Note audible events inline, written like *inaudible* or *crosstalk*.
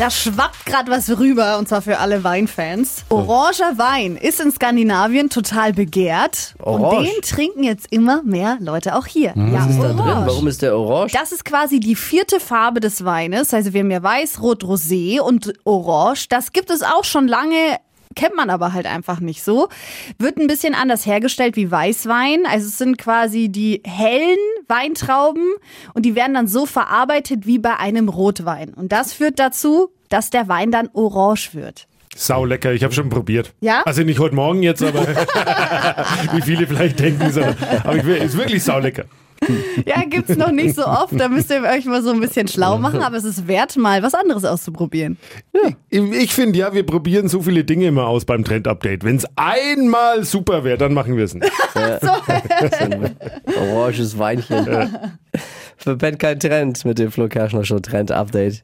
Da schwappt gerade was rüber und zwar für alle Weinfans. Oranger Wein ist in Skandinavien total begehrt und Orange? den trinken jetzt immer mehr Leute auch hier. Ja, Was ist da drin? orange. Warum ist der orange? Das ist quasi die vierte Farbe des Weines. Also wir haben ja Weiß, Rot, Rosé und Orange. Das gibt es auch schon lange. Kennt man aber halt einfach nicht so. Wird ein bisschen anders hergestellt wie Weißwein. Also es sind quasi die hellen Weintrauben und die werden dann so verarbeitet wie bei einem Rotwein. Und das führt dazu, dass der Wein dann orange wird. Sau lecker, ich habe schon probiert. Ja? Also nicht heute Morgen jetzt, aber *laughs* wie viele vielleicht denken, sondern, aber ich ist wirklich sau lecker. Ja, gibt's noch nicht so oft. Da müsst ihr euch mal so ein bisschen schlau machen. Aber es ist wert, mal was anderes auszuprobieren. Ich, ich finde ja, wir probieren so viele Dinge immer aus beim Trend-Update. Wenn es einmal super wäre, dann machen wir es nicht. *laughs* Oranges Weinchen. Verpennt kein Trend mit dem Flo Kerschner Show Trend Update.